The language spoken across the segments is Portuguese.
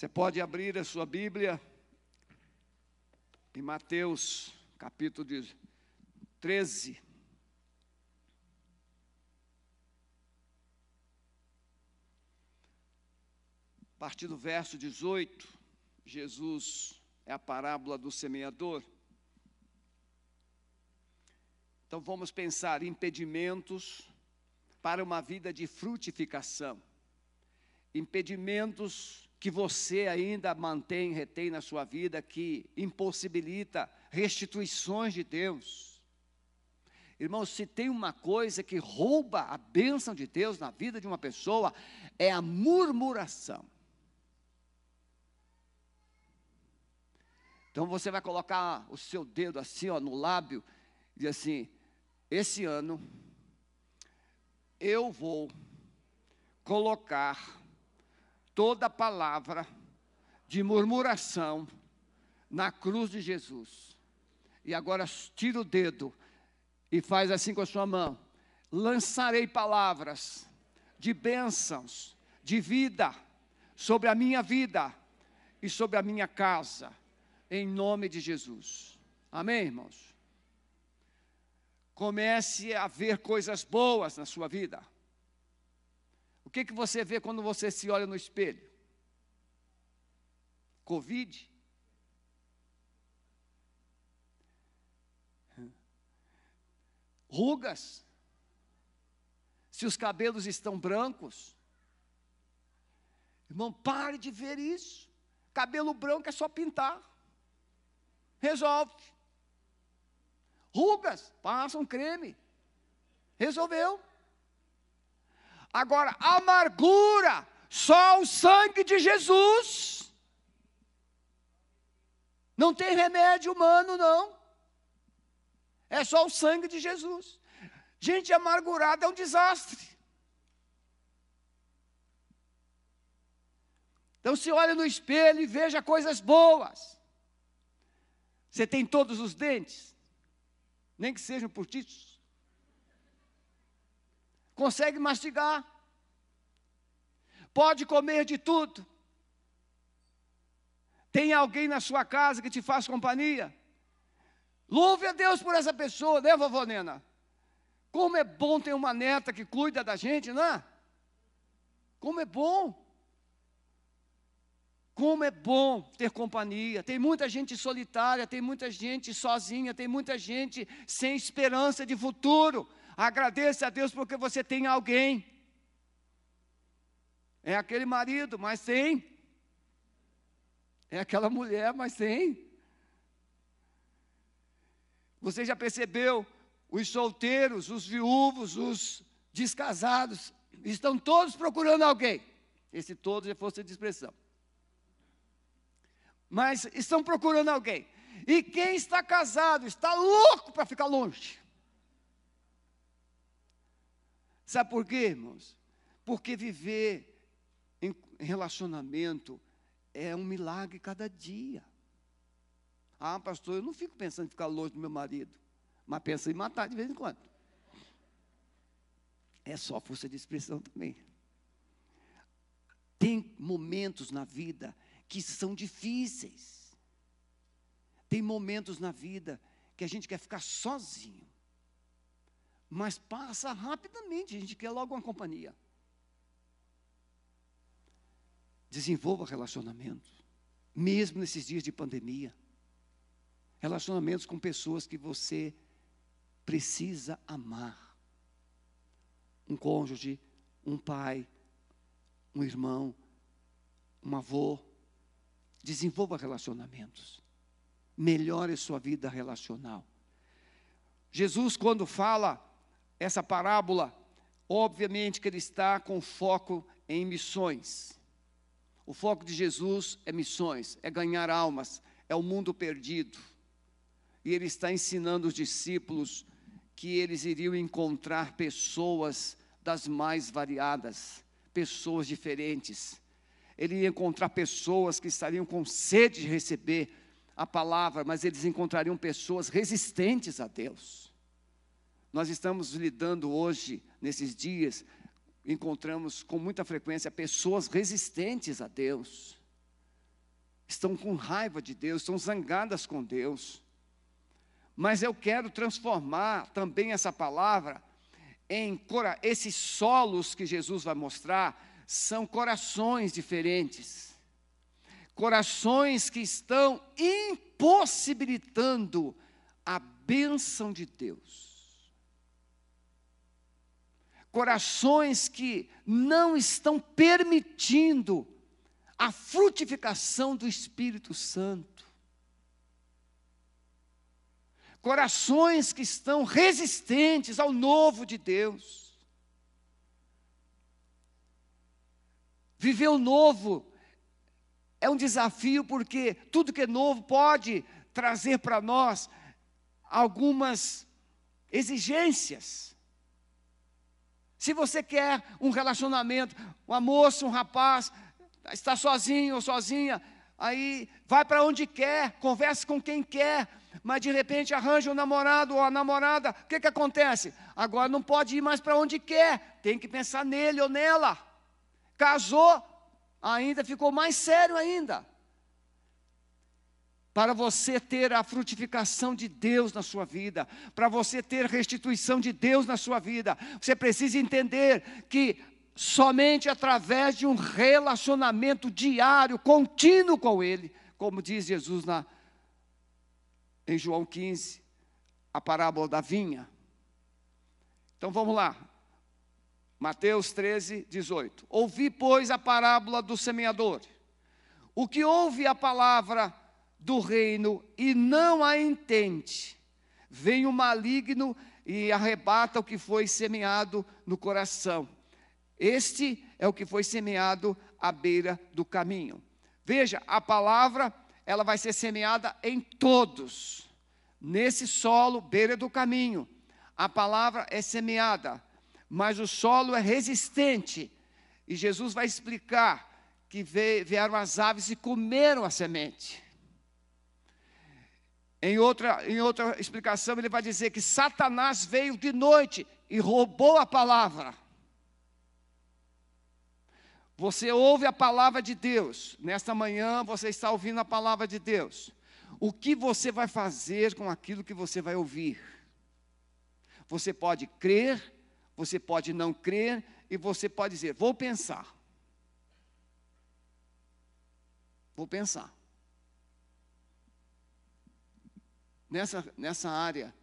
Você pode abrir a sua Bíblia em Mateus, capítulo 13. A partir do verso 18, Jesus é a parábola do semeador. Então vamos pensar impedimentos para uma vida de frutificação. Impedimentos que você ainda mantém, retém na sua vida, que impossibilita restituições de Deus. Irmãos, se tem uma coisa que rouba a bênção de Deus na vida de uma pessoa, é a murmuração. Então você vai colocar o seu dedo assim, ó, no lábio, e assim: esse ano eu vou colocar toda palavra de murmuração na cruz de Jesus. E agora tira o dedo e faz assim com a sua mão. Lançarei palavras de bênçãos, de vida, sobre a minha vida e sobre a minha casa, em nome de Jesus. Amém, irmãos? Comece a ver coisas boas na sua vida. O que, que você vê quando você se olha no espelho? Covid? Rugas? Se os cabelos estão brancos? Irmão, pare de ver isso. Cabelo branco é só pintar. Resolve. Rugas, passa um creme. Resolveu. Agora, amargura, só o sangue de Jesus. Não tem remédio humano, não. É só o sangue de Jesus. Gente amargurada é um desastre. Então se olha no espelho e veja coisas boas. Você tem todos os dentes, nem que sejam postiços consegue mastigar, pode comer de tudo. Tem alguém na sua casa que te faz companhia? Louve a Deus por essa pessoa, né, vovó Nena? Como é bom ter uma neta que cuida da gente, não é? Como é bom. Como é bom ter companhia. Tem muita gente solitária, tem muita gente sozinha, tem muita gente sem esperança de futuro. Agradeça a Deus porque você tem alguém. É aquele marido, mas tem. É aquela mulher, mas tem. Você já percebeu? Os solteiros, os viúvos, os descasados, estão todos procurando alguém. Esse todos é força de expressão. Mas estão procurando alguém. E quem está casado está louco para ficar longe. Sabe por quê, irmãos? Porque viver em relacionamento é um milagre cada dia. Ah, pastor, eu não fico pensando em ficar longe do meu marido, mas penso em matar de vez em quando. É só força de expressão também. Tem momentos na vida que são difíceis. Tem momentos na vida que a gente quer ficar sozinho. Mas passa rapidamente, a gente quer logo uma companhia. Desenvolva relacionamentos, mesmo nesses dias de pandemia. Relacionamentos com pessoas que você precisa amar. Um cônjuge, um pai, um irmão, um avô. Desenvolva relacionamentos. Melhore sua vida relacional. Jesus, quando fala essa parábola, obviamente que ele está com foco em missões. O foco de Jesus é missões, é ganhar almas, é o mundo perdido. E ele está ensinando os discípulos que eles iriam encontrar pessoas das mais variadas, pessoas diferentes. Ele ia encontrar pessoas que estariam com sede de receber a palavra, mas eles encontrariam pessoas resistentes a Deus. Nós estamos lidando hoje, nesses dias, encontramos com muita frequência pessoas resistentes a Deus. estão com raiva de Deus, estão zangadas com Deus. Mas eu quero transformar também essa palavra em esses solos que Jesus vai mostrar são corações diferentes. Corações que estão impossibilitando a bênção de Deus. Corações que não estão permitindo a frutificação do Espírito Santo. Corações que estão resistentes ao novo de Deus. Viver o novo é um desafio porque tudo que é novo pode trazer para nós algumas exigências. Se você quer um relacionamento, uma moça, um rapaz, está sozinho ou sozinha, aí vai para onde quer, conversa com quem quer, mas de repente arranja um namorado ou a namorada, o que, que acontece? Agora não pode ir mais para onde quer, tem que pensar nele ou nela. Casou, ainda ficou mais sério ainda. Para você ter a frutificação de Deus na sua vida, para você ter restituição de Deus na sua vida, você precisa entender que somente através de um relacionamento diário, contínuo com Ele, como diz Jesus na, em João 15, a parábola da vinha. Então vamos lá, Mateus 13, 18. Ouvi, pois, a parábola do semeador. O que ouve a palavra do reino e não a entende, vem o maligno e arrebata o que foi semeado no coração. Este é o que foi semeado à beira do caminho. Veja, a palavra, ela vai ser semeada em todos. Nesse solo, beira do caminho, a palavra é semeada, mas o solo é resistente. E Jesus vai explicar que vieram as aves e comeram a semente. Em outra, em outra explicação, ele vai dizer que Satanás veio de noite e roubou a palavra. Você ouve a palavra de Deus, nesta manhã você está ouvindo a palavra de Deus. O que você vai fazer com aquilo que você vai ouvir? Você pode crer, você pode não crer, e você pode dizer: Vou pensar. Vou pensar. Nessa, nessa área,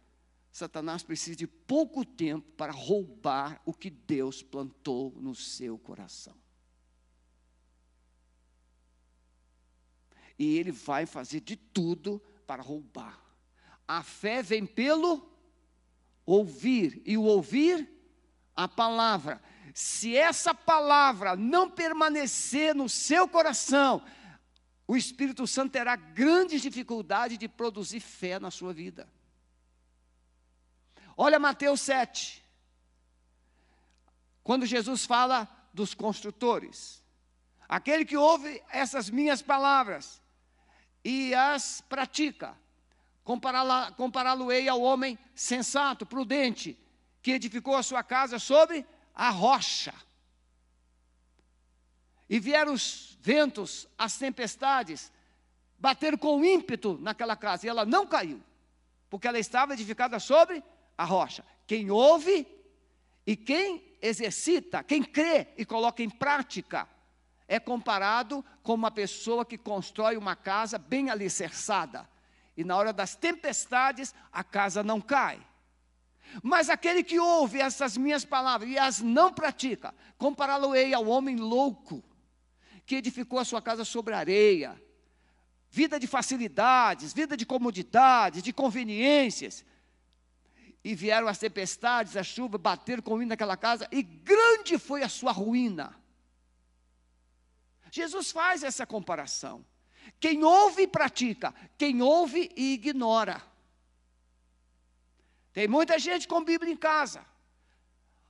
Satanás precisa de pouco tempo para roubar o que Deus plantou no seu coração. e ele vai fazer de tudo para roubar. A fé vem pelo ouvir, e o ouvir a palavra. Se essa palavra não permanecer no seu coração, o Espírito Santo terá grandes dificuldades de produzir fé na sua vida. Olha Mateus 7. Quando Jesus fala dos construtores. Aquele que ouve essas minhas palavras e as pratica. Compará-lo-ei ao homem sensato, prudente, que edificou a sua casa sobre a rocha. E vieram os ventos, as tempestades, bater com ímpeto naquela casa, e ela não caiu, porque ela estava edificada sobre a rocha. Quem ouve e quem exercita, quem crê e coloca em prática, é comparado com uma pessoa que constrói uma casa bem alicerçada. E na hora das tempestades, a casa não cai. Mas aquele que ouve essas minhas palavras e as não pratica, compará-lo-ei ao homem louco, que edificou a sua casa sobre areia. Vida de facilidades, vida de comodidades, de conveniências. E vieram as tempestades, a chuva, bateram com o naquela casa, e grande foi a sua ruína. Jesus faz essa comparação. Quem ouve e pratica, quem ouve e ignora. Tem muita gente com Bíblia em casa.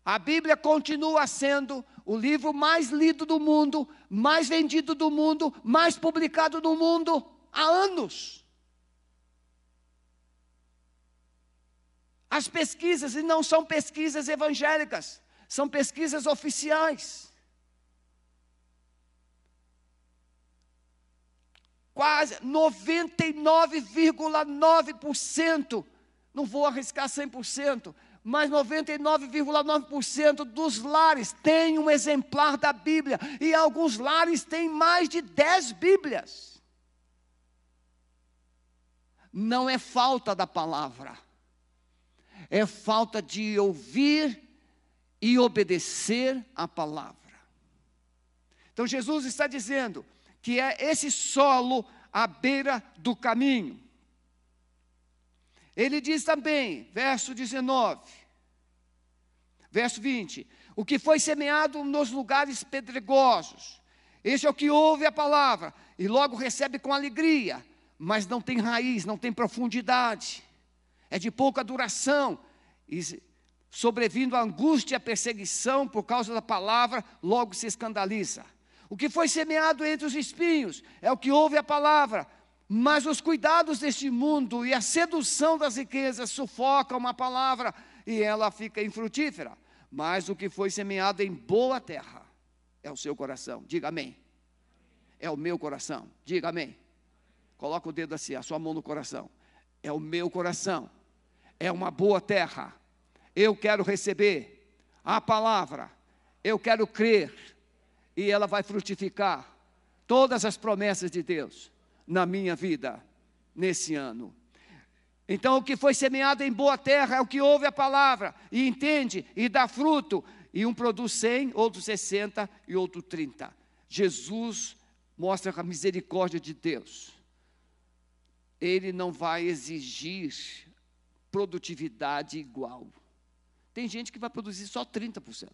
A Bíblia continua sendo o livro mais lido do mundo, mais vendido do mundo, mais publicado no mundo há anos. As pesquisas, e não são pesquisas evangélicas, são pesquisas oficiais. quase 99,9%, não vou arriscar 100%, mas 99,9% dos lares têm um exemplar da Bíblia, e alguns lares têm mais de 10 Bíblias. Não é falta da palavra, é falta de ouvir e obedecer a palavra. Então Jesus está dizendo que é esse solo à beira do caminho. Ele diz também, verso 19, verso 20: O que foi semeado nos lugares pedregosos, esse é o que ouve a palavra e logo recebe com alegria, mas não tem raiz, não tem profundidade, é de pouca duração, e sobrevindo a angústia e a perseguição por causa da palavra, logo se escandaliza. O que foi semeado entre os espinhos é o que ouve a palavra, mas os cuidados deste mundo e a sedução das riquezas sufocam uma palavra e ela fica infrutífera. Mas o que foi semeado em boa terra é o seu coração. Diga amém. É o meu coração. Diga amém. Coloca o dedo assim, a sua mão no coração. É o meu coração. É uma boa terra. Eu quero receber a palavra. Eu quero crer. E ela vai frutificar todas as promessas de Deus na minha vida nesse ano. Então, o que foi semeado em boa terra é o que ouve a palavra e entende e dá fruto. E um produz 100, outro 60 e outro 30. Jesus mostra a misericórdia de Deus. Ele não vai exigir produtividade igual. Tem gente que vai produzir só 30%.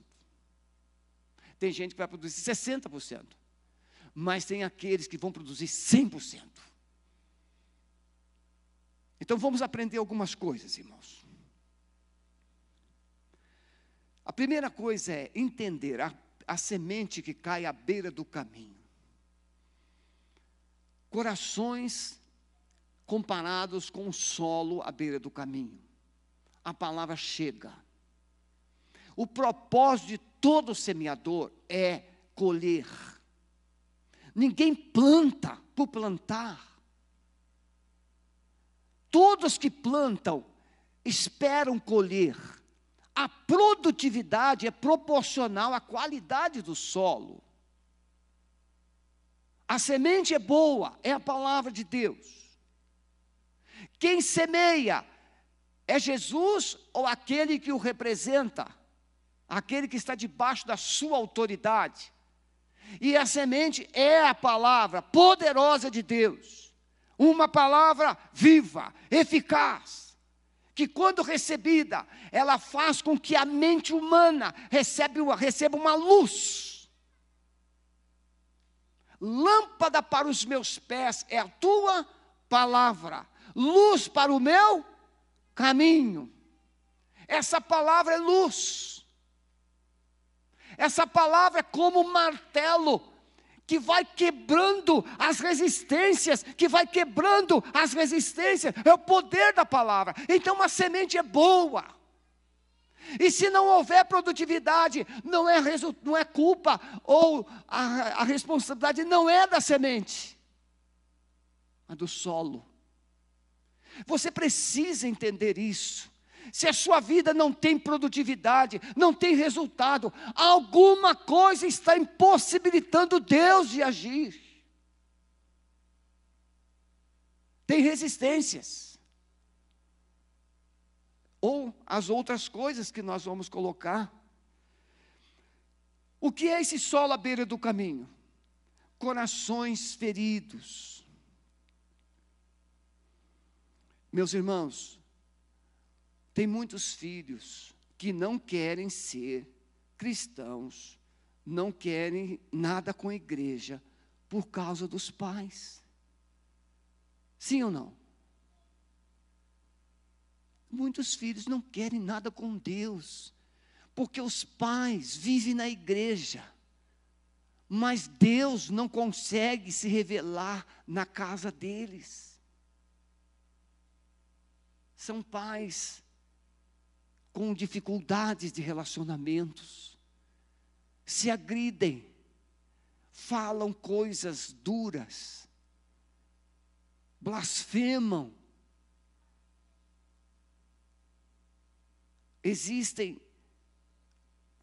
Tem gente que vai produzir 60% mas tem aqueles que vão produzir 100%. Então vamos aprender algumas coisas, irmãos. A primeira coisa é entender a, a semente que cai à beira do caminho. Corações comparados com o solo à beira do caminho. A palavra chega. O propósito de todo semeador é colher Ninguém planta por plantar. Todos que plantam esperam colher. A produtividade é proporcional à qualidade do solo. A semente é boa, é a palavra de Deus. Quem semeia é Jesus ou aquele que o representa, aquele que está debaixo da sua autoridade. E a semente é a palavra poderosa de Deus, uma palavra viva, eficaz, que quando recebida, ela faz com que a mente humana recebe, receba uma luz. Lâmpada para os meus pés é a tua palavra, luz para o meu caminho. Essa palavra é luz. Essa palavra é como um martelo que vai quebrando as resistências, que vai quebrando as resistências, é o poder da palavra. Então a semente é boa. E se não houver produtividade, não é, não é culpa, ou a, a responsabilidade não é da semente, mas do solo. Você precisa entender isso. Se a sua vida não tem produtividade, não tem resultado, alguma coisa está impossibilitando Deus de agir. Tem resistências. Ou as outras coisas que nós vamos colocar. O que é esse solo à beira do caminho? Corações feridos. Meus irmãos, tem muitos filhos que não querem ser cristãos, não querem nada com a igreja por causa dos pais. Sim ou não? Muitos filhos não querem nada com Deus, porque os pais vivem na igreja, mas Deus não consegue se revelar na casa deles. São pais com dificuldades de relacionamentos, se agridem, falam coisas duras, blasfemam. Existem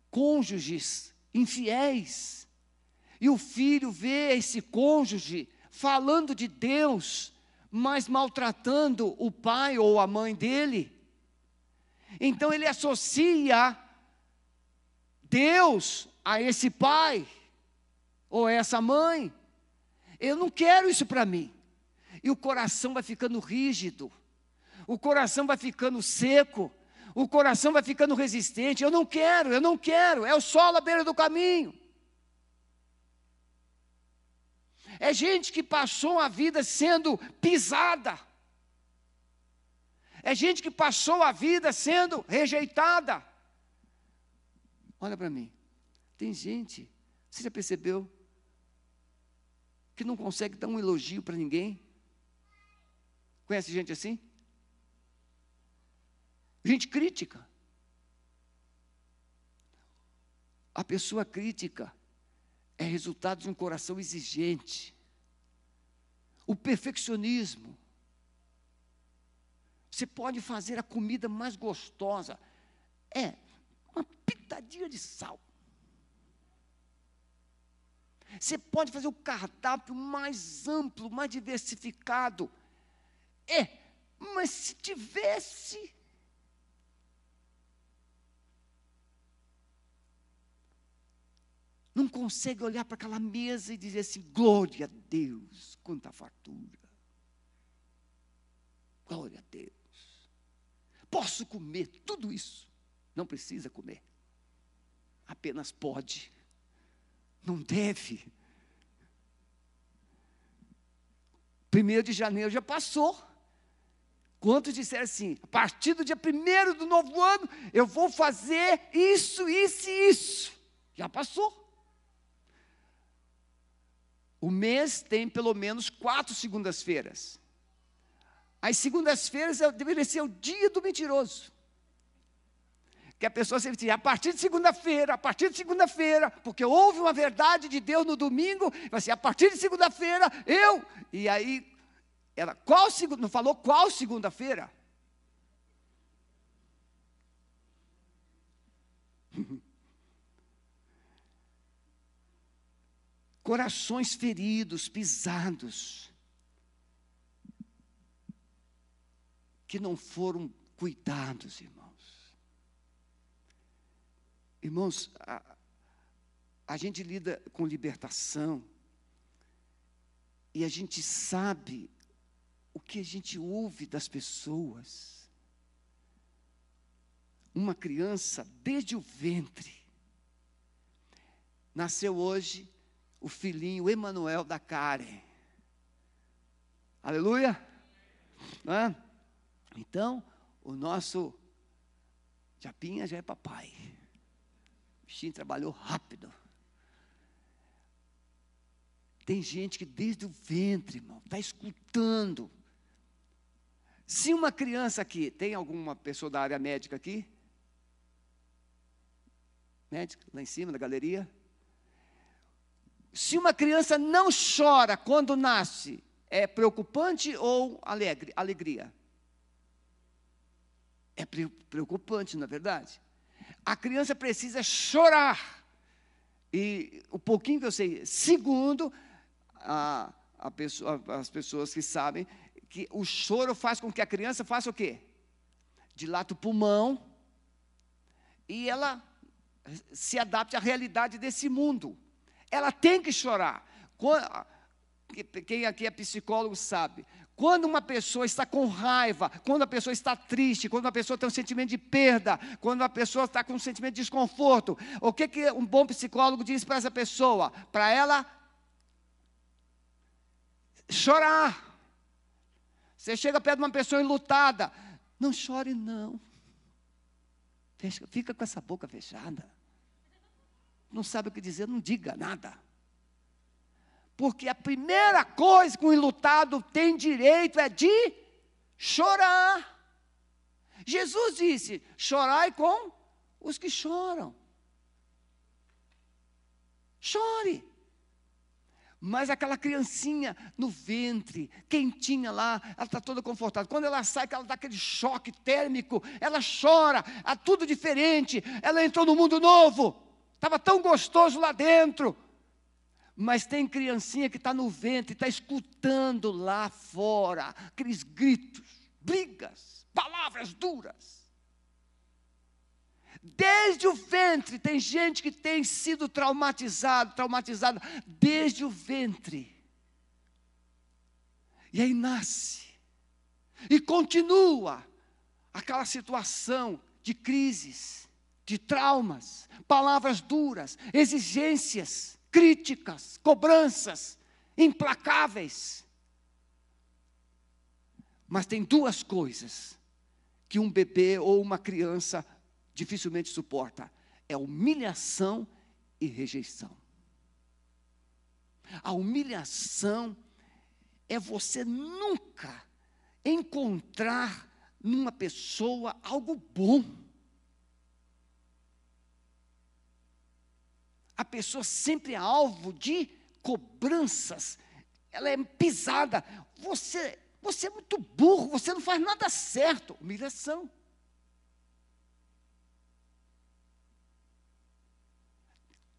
cônjuges infiéis, e o filho vê esse cônjuge falando de Deus, mas maltratando o pai ou a mãe dele. Então ele associa Deus a esse pai ou essa mãe. Eu não quero isso para mim. E o coração vai ficando rígido, o coração vai ficando seco, o coração vai ficando resistente. Eu não quero, eu não quero, é o sol à beira do caminho. É gente que passou a vida sendo pisada. É gente que passou a vida sendo rejeitada. Olha para mim. Tem gente, você já percebeu, que não consegue dar um elogio para ninguém? Conhece gente assim? Gente crítica. A pessoa crítica é resultado de um coração exigente. O perfeccionismo. Você pode fazer a comida mais gostosa. É uma pitadinha de sal. Você pode fazer o cardápio mais amplo, mais diversificado. É, mas se tivesse não consegue olhar para aquela mesa e dizer assim: glória a Deus, quanta fartura. Glória a Deus. Posso comer tudo isso. Não precisa comer. Apenas pode. Não deve. Primeiro de janeiro já passou. Quantos disseram assim, a partir do dia primeiro do novo ano, eu vou fazer isso, isso e isso. Já passou. O mês tem pelo menos quatro segundas-feiras. As segundas-feiras deveria ser o dia do mentiroso. Que a pessoa sempre diz, a partir de segunda-feira, a partir de segunda-feira, porque houve uma verdade de Deus no domingo, vai ser a partir de segunda-feira, eu. E aí, ela, qual segunda, não falou qual segunda-feira? corações feridos, pisados, que não foram cuidados, irmãos. Irmãos, a, a gente lida com libertação, e a gente sabe o que a gente ouve das pessoas. Uma criança, desde o ventre, nasceu hoje, o filhinho Emanuel da Karen. Aleluia? Hã? Então, o nosso Japinha já é papai. O bichinho trabalhou rápido. Tem gente que desde o ventre, irmão, está escutando. Se uma criança aqui, tem alguma pessoa da área médica aqui? Médica, lá em cima da galeria? Se uma criança não chora quando nasce, é preocupante ou alegre, alegria? É preocupante, na é verdade. A criança precisa chorar. E o pouquinho que eu sei, segundo a, a pessoa, as pessoas que sabem, que o choro faz com que a criança faça o quê? Dilata o pulmão e ela se adapte à realidade desse mundo. Ela tem que chorar. Quem aqui é psicólogo sabe. Quando uma pessoa está com raiva, quando a pessoa está triste, quando a pessoa tem um sentimento de perda, quando a pessoa está com um sentimento de desconforto, o que, que um bom psicólogo diz para essa pessoa? Para ela chorar. Você chega perto de uma pessoa enlutada, não chore não. Fica com essa boca fechada não sabe o que dizer, não diga nada. Porque a primeira coisa que um enlutado tem direito é de chorar. Jesus disse: chorai com os que choram. Chore. Mas aquela criancinha no ventre, quentinha lá, ela está toda confortável. Quando ela sai, ela dá aquele choque térmico, ela chora, é tudo diferente. Ela entrou no mundo novo, estava tão gostoso lá dentro. Mas tem criancinha que está no ventre, está escutando lá fora aqueles gritos, brigas, palavras duras. Desde o ventre, tem gente que tem sido traumatizado, traumatizada desde o ventre. E aí nasce. E continua aquela situação de crises, de traumas, palavras duras, exigências, críticas, cobranças implacáveis. Mas tem duas coisas que um bebê ou uma criança dificilmente suporta é humilhação e rejeição. A humilhação é você nunca encontrar numa pessoa algo bom. A pessoa sempre é alvo de cobranças, ela é pisada. Você, você é muito burro, você não faz nada certo. Humilhação.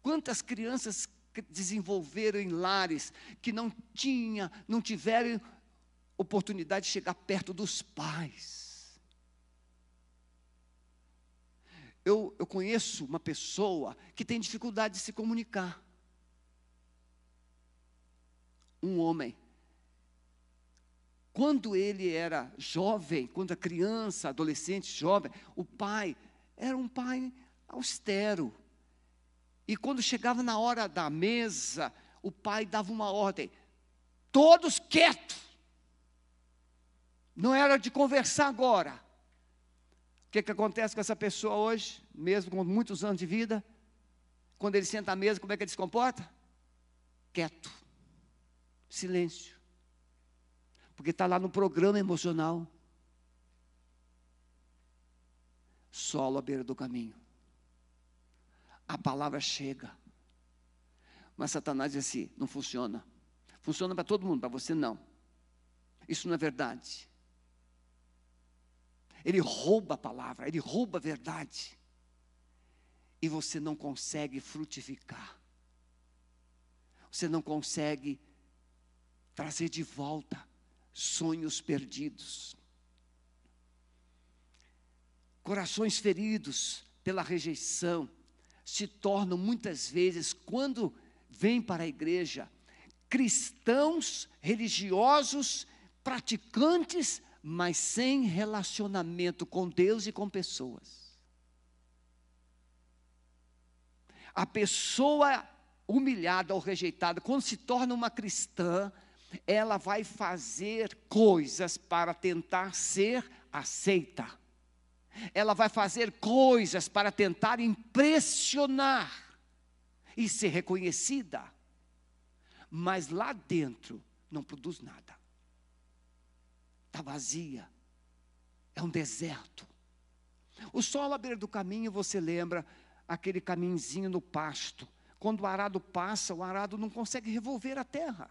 Quantas crianças desenvolveram em lares que não tinha, não tiveram oportunidade de chegar perto dos pais. Eu, eu conheço uma pessoa que tem dificuldade de se comunicar. Um homem. Quando ele era jovem, quando era criança, adolescente, jovem, o pai era um pai austero, e quando chegava na hora da mesa, o pai dava uma ordem: todos quietos. Não era de conversar agora. Que, que acontece com essa pessoa hoje, mesmo com muitos anos de vida? Quando ele senta à mesa, como é que ele se comporta? Quieto, silêncio. Porque está lá no programa emocional. Solo à beira do caminho a palavra chega. Mas Satanás diz assim: não funciona. Funciona para todo mundo, para você não. Isso não é verdade. Ele rouba a palavra, ele rouba a verdade. E você não consegue frutificar. Você não consegue trazer de volta sonhos perdidos. Corações feridos pela rejeição se tornam muitas vezes, quando vêm para a igreja, cristãos religiosos, praticantes, mas sem relacionamento com Deus e com pessoas. A pessoa humilhada ou rejeitada, quando se torna uma cristã, ela vai fazer coisas para tentar ser aceita. Ela vai fazer coisas para tentar impressionar e ser reconhecida, mas lá dentro não produz nada, está vazia, é um deserto. O sol à beira do caminho, você lembra aquele caminhozinho no pasto. Quando o arado passa, o arado não consegue revolver a terra.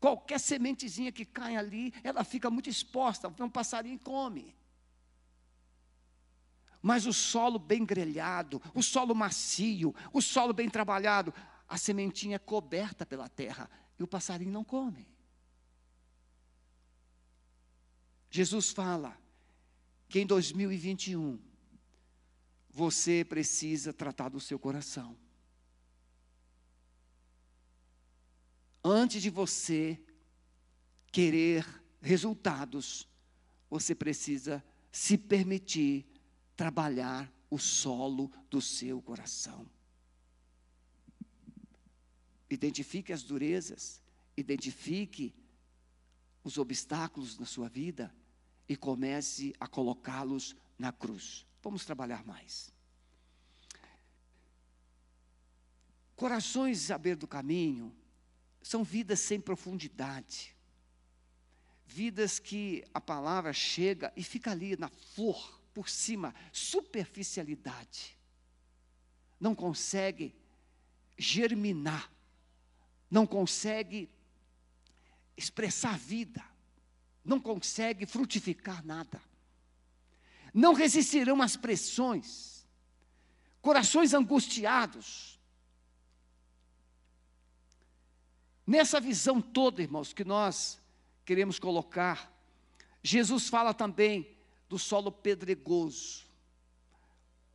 Qualquer sementezinha que cai ali, ela fica muito exposta, um passarinho come. Mas o solo bem grelhado, o solo macio, o solo bem trabalhado, a sementinha é coberta pela terra e o passarinho não come. Jesus fala que em 2021 você precisa tratar do seu coração. Antes de você querer resultados, você precisa se permitir trabalhar o solo do seu coração. Identifique as durezas, identifique os obstáculos na sua vida e comece a colocá-los na cruz. Vamos trabalhar mais. Corações à beira do caminho são vidas sem profundidade. Vidas que a palavra chega e fica ali na flor por cima, superficialidade. Não consegue germinar não consegue expressar vida, não consegue frutificar nada. Não resistirão às pressões, corações angustiados. Nessa visão toda, irmãos, que nós queremos colocar, Jesus fala também do solo pedregoso.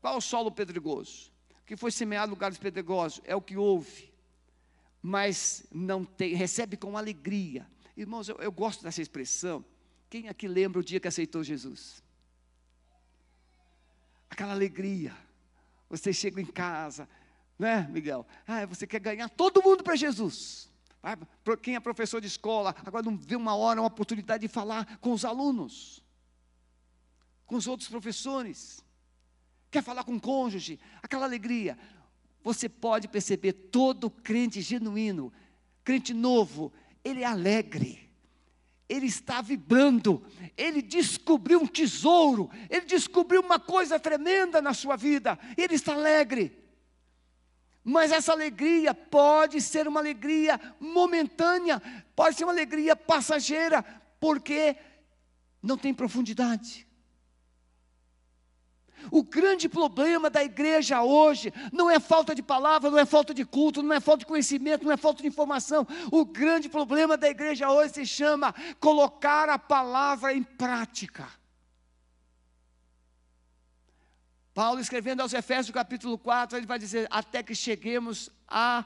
Qual o solo pedregoso? Que foi semeado em lugares pedregosos é o que houve, mas não tem, recebe com alegria. Irmãos, eu, eu gosto dessa expressão. Quem aqui lembra o dia que aceitou Jesus? Aquela alegria. Você chega em casa, né, Miguel? Ah, você quer ganhar todo mundo para Jesus. Ah, quem é professor de escola, agora não vê uma hora, uma oportunidade de falar com os alunos, com os outros professores. Quer falar com o cônjuge, aquela alegria. Você pode perceber todo crente genuíno, crente novo, ele é alegre ele está vibrando, ele descobriu um tesouro, ele descobriu uma coisa tremenda na sua vida, ele está alegre. Mas essa alegria pode ser uma alegria momentânea, pode ser uma alegria passageira, porque não tem profundidade. O grande problema da igreja hoje não é falta de palavra, não é falta de culto, não é falta de conhecimento, não é falta de informação. O grande problema da igreja hoje se chama colocar a palavra em prática. Paulo escrevendo aos Efésios capítulo 4, ele vai dizer: até que cheguemos à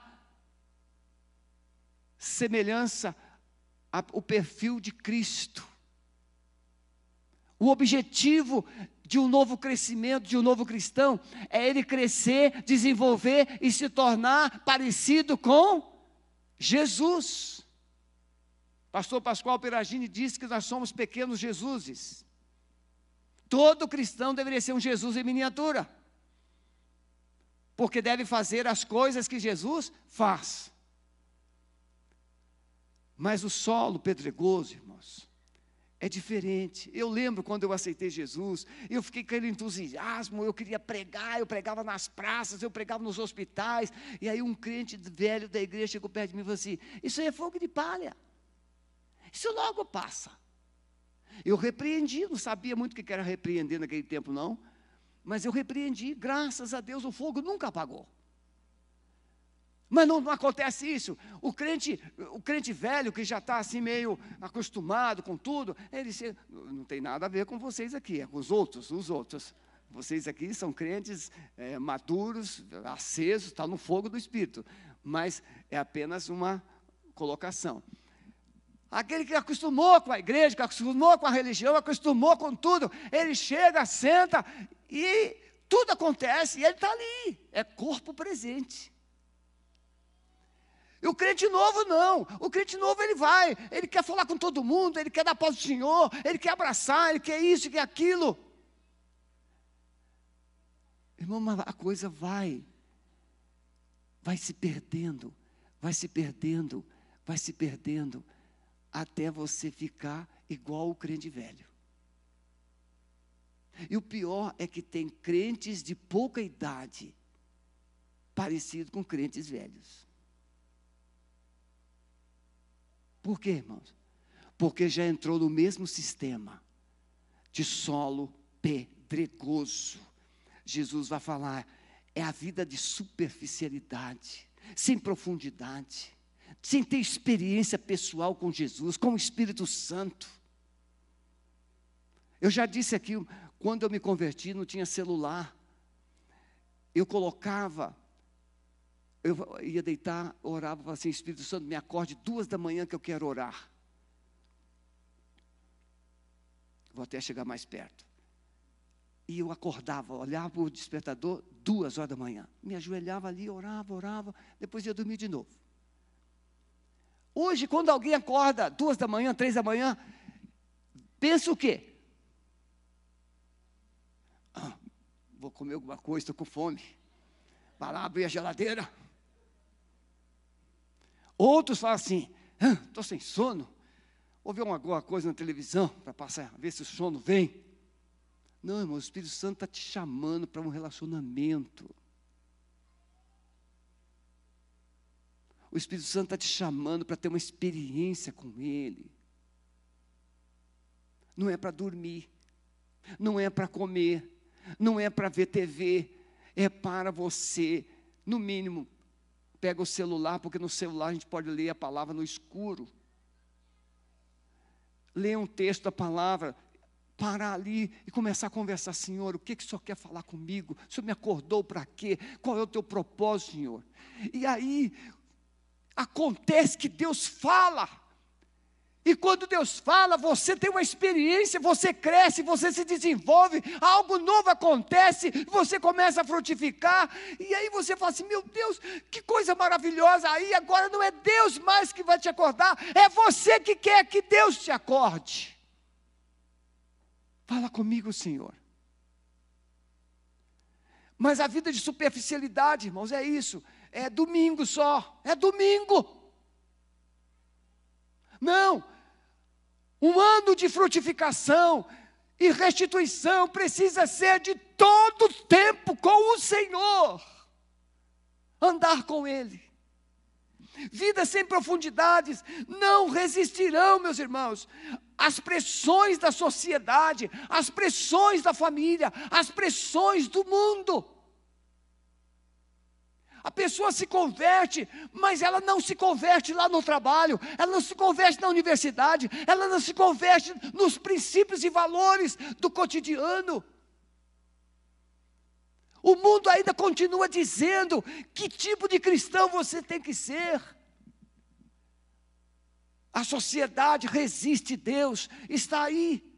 semelhança, ao perfil de Cristo. O objetivo de um novo crescimento, de um novo cristão, é ele crescer, desenvolver e se tornar parecido com Jesus. Pastor Pascoal Peragini disse que nós somos pequenos Jesuses. Todo cristão deveria ser um Jesus em miniatura. Porque deve fazer as coisas que Jesus faz. Mas o solo pedregoso, irmãos, é diferente. Eu lembro quando eu aceitei Jesus, eu fiquei com aquele entusiasmo, eu queria pregar, eu pregava nas praças, eu pregava nos hospitais, e aí um crente velho da igreja chegou perto de mim e falou assim: Isso aí é fogo de palha, isso logo passa. Eu repreendi, não sabia muito o que era repreender naquele tempo, não, mas eu repreendi, graças a Deus o fogo nunca apagou. Mas não, não, acontece isso. O crente, o crente velho que já está assim meio acostumado com tudo, ele se, não tem nada a ver com vocês aqui, é com os outros, os outros. Vocês aqui são crentes é, maduros, acesos, está no fogo do Espírito. Mas é apenas uma colocação. Aquele que acostumou com a igreja, que acostumou com a religião, acostumou com tudo, ele chega, senta e tudo acontece e ele está ali. É corpo presente. E o crente novo não. O crente novo ele vai, ele quer falar com todo mundo, ele quer dar paz do Senhor, ele quer abraçar, ele quer isso, quer aquilo. Irmão, a coisa vai, vai se perdendo, vai se perdendo, vai se perdendo, até você ficar igual o crente velho. E o pior é que tem crentes de pouca idade, parecido com crentes velhos. Por quê, irmãos? Porque já entrou no mesmo sistema de solo pedregoso. Jesus vai falar, é a vida de superficialidade, sem profundidade, sem ter experiência pessoal com Jesus, com o Espírito Santo. Eu já disse aqui, quando eu me converti, não tinha celular. Eu colocava eu ia deitar, orava, falava assim, Espírito Santo, me acorde duas da manhã que eu quero orar. Vou até chegar mais perto. E eu acordava, olhava o despertador, duas horas da manhã. Me ajoelhava ali, orava, orava, depois ia dormir de novo. Hoje, quando alguém acorda duas da manhã, três da manhã, pensa o quê? Ah, vou comer alguma coisa, estou com fome. Vai lá abrir a geladeira. Outros falam assim: estou sem sono. Vou ver alguma coisa na televisão para passar, ver se o sono vem. Não, irmão, o Espírito Santo está te chamando para um relacionamento. O Espírito Santo está te chamando para ter uma experiência com Ele. Não é para dormir, não é para comer, não é para ver TV, é para você, no mínimo, pega o celular, porque no celular a gente pode ler a palavra no escuro. Lê um texto da palavra, parar ali e começar a conversar, Senhor, o que, que o Senhor quer falar comigo? O Senhor me acordou para quê? Qual é o teu propósito, Senhor? E aí, acontece que Deus fala. E quando Deus fala, você tem uma experiência, você cresce, você se desenvolve, algo novo acontece, você começa a frutificar, e aí você fala assim: meu Deus, que coisa maravilhosa! Aí agora não é Deus mais que vai te acordar, é você que quer que Deus te acorde. Fala comigo, Senhor. Mas a vida de superficialidade, irmãos, é isso é domingo só, é domingo. Não, um ano de frutificação e restituição precisa ser de todo o tempo com o Senhor, andar com Ele. Vidas sem profundidades não resistirão, meus irmãos, às pressões da sociedade, às pressões da família, às pressões do mundo. A pessoa se converte, mas ela não se converte lá no trabalho, ela não se converte na universidade, ela não se converte nos princípios e valores do cotidiano. O mundo ainda continua dizendo que tipo de cristão você tem que ser. A sociedade resiste Deus, está aí.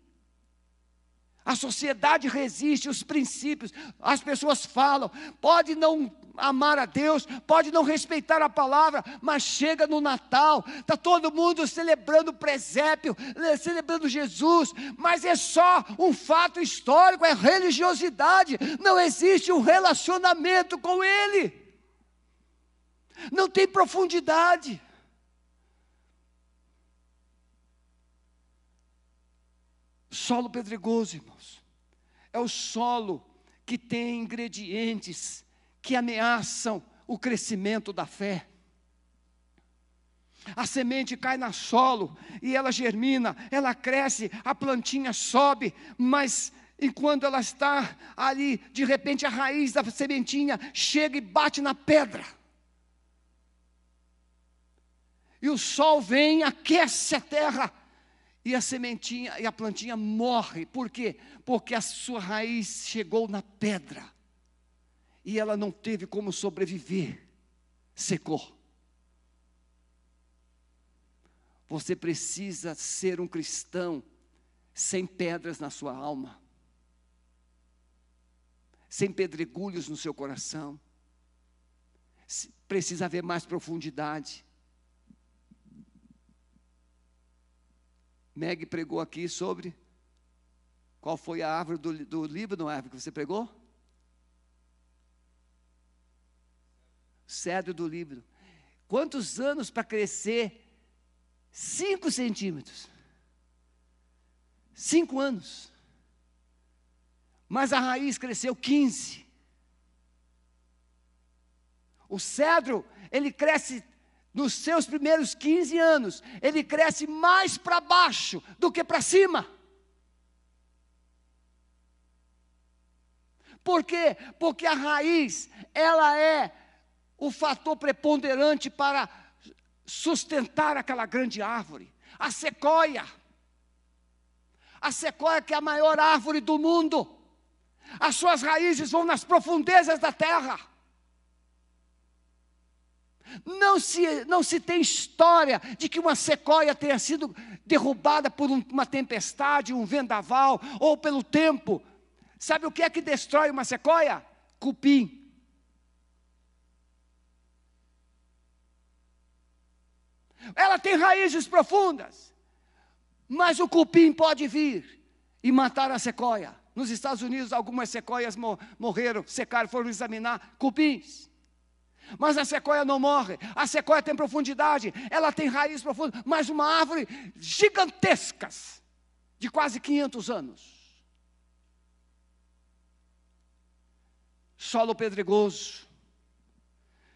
A sociedade resiste, os princípios, as pessoas falam, pode não amar a Deus, pode não respeitar a palavra, mas chega no Natal, está todo mundo celebrando o presépio, celebrando Jesus, mas é só um fato histórico, é religiosidade, não existe um relacionamento com Ele, não tem profundidade. Solo pedregoso, irmãos, é o solo que tem ingredientes que ameaçam o crescimento da fé. A semente cai na solo e ela germina, ela cresce, a plantinha sobe, mas enquanto ela está ali, de repente a raiz da sementinha chega e bate na pedra. E o sol vem, aquece a terra, e a sementinha e a plantinha morre. Por quê? Porque a sua raiz chegou na pedra e ela não teve como sobreviver, secou. Você precisa ser um cristão sem pedras na sua alma, sem pedregulhos no seu coração. Precisa haver mais profundidade. Meg pregou aqui sobre qual foi a árvore do, do Líbano, a árvore que você pregou? cedro do Líbano. Quantos anos para crescer? Cinco centímetros. Cinco anos. Mas a raiz cresceu 15. O cedro, ele cresce nos seus primeiros 15 anos, ele cresce mais para baixo do que para cima. Por quê? Porque a raiz, ela é o fator preponderante para sustentar aquela grande árvore. A sequoia. A sequoia que é a maior árvore do mundo. As suas raízes vão nas profundezas da terra. Não se, não se tem história de que uma sequoia tenha sido derrubada por um, uma tempestade, um vendaval ou pelo tempo. Sabe o que é que destrói uma sequoia? Cupim. Ela tem raízes profundas. Mas o cupim pode vir e matar a sequoia. Nos Estados Unidos, algumas sequoias morreram, secaram, foram examinar cupins. Mas a sequoia não morre. A sequoia tem profundidade, ela tem raízes profundas, mas uma árvore gigantescas, de quase 500 anos. Solo pedregoso.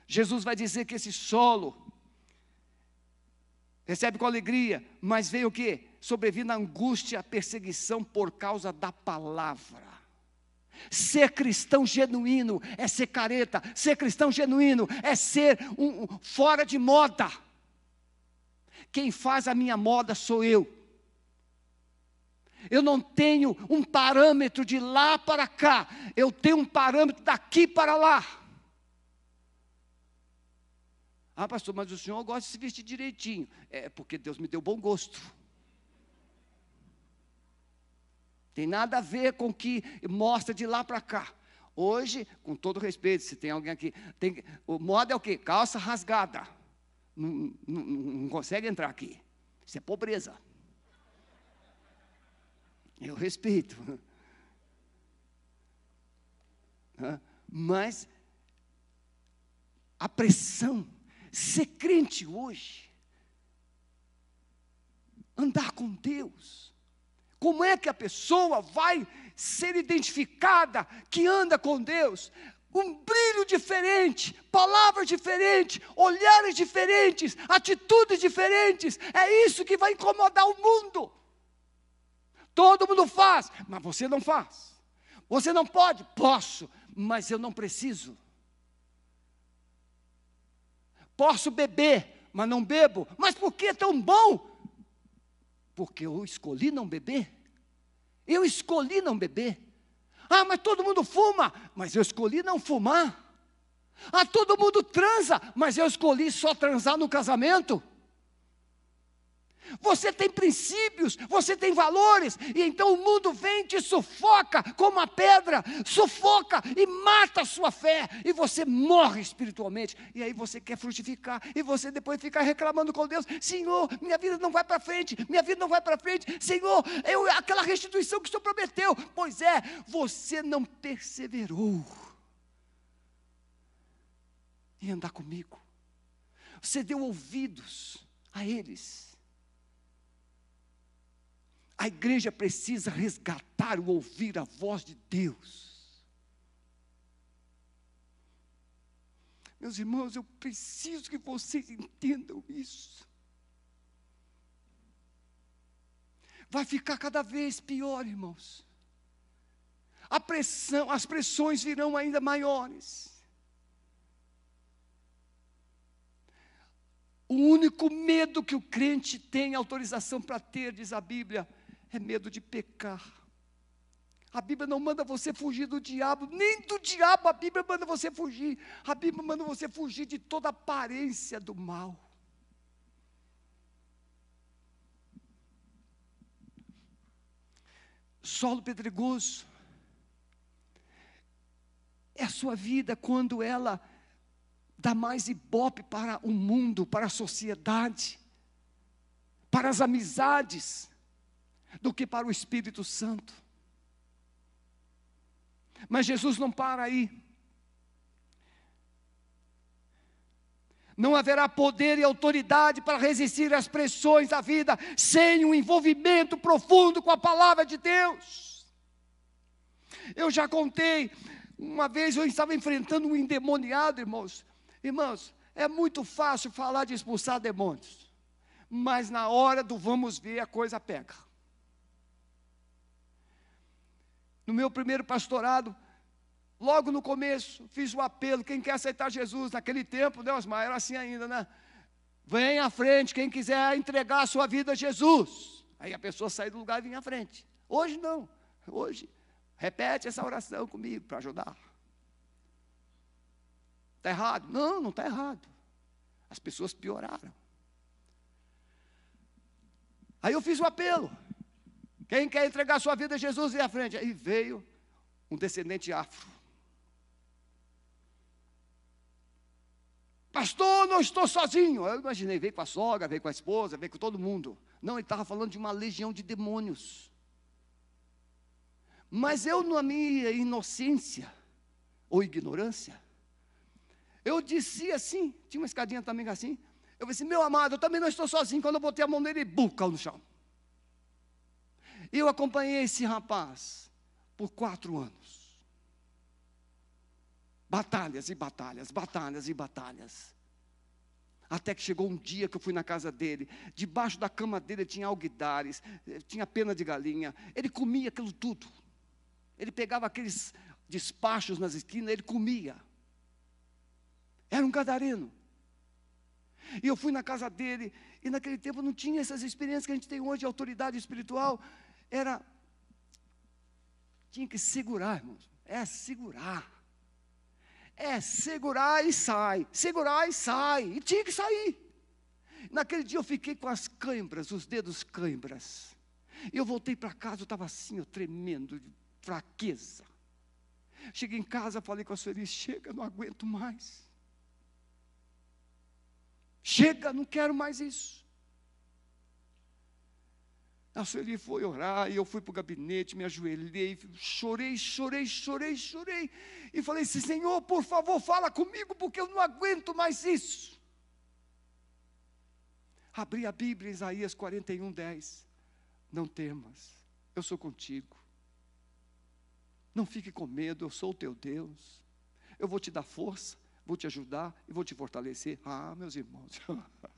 Jesus vai dizer que esse solo recebe com alegria, mas veio o quê? Sobrevindo a angústia, a perseguição por causa da palavra. Ser cristão genuíno é ser careta, ser cristão genuíno é ser um, um, fora de moda. Quem faz a minha moda sou eu. Eu não tenho um parâmetro de lá para cá, eu tenho um parâmetro daqui para lá. Ah, pastor, mas o senhor gosta de se vestir direitinho. É porque Deus me deu bom gosto. Tem nada a ver com o que mostra de lá para cá. Hoje, com todo respeito, se tem alguém aqui, tem, o moda é o quê? Calça rasgada. Não, não, não consegue entrar aqui. Isso é pobreza. Eu respeito. Mas a pressão, ser crente hoje, andar com Deus, como é que a pessoa vai ser identificada que anda com Deus? Um brilho diferente, palavras diferentes, olhares diferentes, atitudes diferentes. É isso que vai incomodar o mundo. Todo mundo faz, mas você não faz. Você não pode? Posso, mas eu não preciso. Posso beber, mas não bebo. Mas por que é tão bom? Porque eu escolhi não beber. Eu escolhi não beber. Ah, mas todo mundo fuma, mas eu escolhi não fumar. Ah, todo mundo transa, mas eu escolhi só transar no casamento. Você tem princípios, você tem valores, e então o mundo vem te sufoca como uma pedra, sufoca e mata a sua fé, e você morre espiritualmente, e aí você quer frutificar, e você depois fica reclamando com Deus: Senhor, minha vida não vai para frente, minha vida não vai para frente, Senhor, eu, aquela restituição que o Senhor prometeu, pois é, você não perseverou em andar comigo, você deu ouvidos a eles a igreja precisa resgatar o ouvir a voz de Deus. Meus irmãos, eu preciso que vocês entendam isso. Vai ficar cada vez pior, irmãos. A pressão, as pressões virão ainda maiores. O único medo que o crente tem autorização para ter, diz a Bíblia, é medo de pecar. A Bíblia não manda você fugir do diabo, nem do diabo a Bíblia manda você fugir. A Bíblia manda você fugir de toda aparência do mal. Solo pedregoso é a sua vida quando ela dá mais ibope para o mundo, para a sociedade, para as amizades do que para o Espírito Santo. Mas Jesus não para aí. Não haverá poder e autoridade para resistir às pressões da vida sem um envolvimento profundo com a palavra de Deus. Eu já contei, uma vez eu estava enfrentando um endemoniado, irmãos. Irmãos, é muito fácil falar de expulsar demônios, mas na hora do vamos ver a coisa pega. No meu primeiro pastorado, logo no começo, fiz o apelo: quem quer aceitar Jesus, naquele tempo, Deus, mas era assim ainda, né? Vem à frente, quem quiser entregar a sua vida a Jesus. Aí a pessoa sai do lugar e vem à frente. Hoje não, hoje, repete essa oração comigo para ajudar. Está errado? Não, não está errado. As pessoas pioraram. Aí eu fiz o apelo. Quem quer entregar sua vida a Jesus, vem à frente. Aí veio um descendente afro. Pastor, não estou sozinho. Eu imaginei, veio com a sogra, veio com a esposa, veio com todo mundo. Não, ele estava falando de uma legião de demônios. Mas eu, na minha inocência ou ignorância, eu disse assim, tinha uma escadinha também assim. Eu disse, meu amado, eu também não estou sozinho. Quando eu botei a mão nele, ele buca no chão. Eu acompanhei esse rapaz por quatro anos. Batalhas e batalhas, batalhas e batalhas. Até que chegou um dia que eu fui na casa dele, debaixo da cama dele tinha alguidares, eh, tinha pena de galinha, ele comia aquilo tudo. Ele pegava aqueles despachos nas esquinas, ele comia. Era um gadareno. E eu fui na casa dele, e naquele tempo não tinha essas experiências que a gente tem hoje de autoridade espiritual. Era. Tinha que segurar, irmãos. É segurar. É segurar e sai. Segurar e sai. E tinha que sair. Naquele dia eu fiquei com as câimbras, os dedos câimbras. Eu voltei para casa, eu estava assim, eu tremendo, de fraqueza. Cheguei em casa, falei com a Sueli, chega, não aguento mais. Chega, não quero mais isso. A Sueli foi orar, e eu fui para o gabinete, me ajoelhei, chorei, chorei, chorei, chorei. E falei assim: Senhor, por favor, fala comigo, porque eu não aguento mais isso. Abri a Bíblia, Isaías 41, 10. Não temas, eu sou contigo. Não fique com medo, eu sou o teu Deus. Eu vou te dar força, vou te ajudar e vou te fortalecer. Ah, meus irmãos,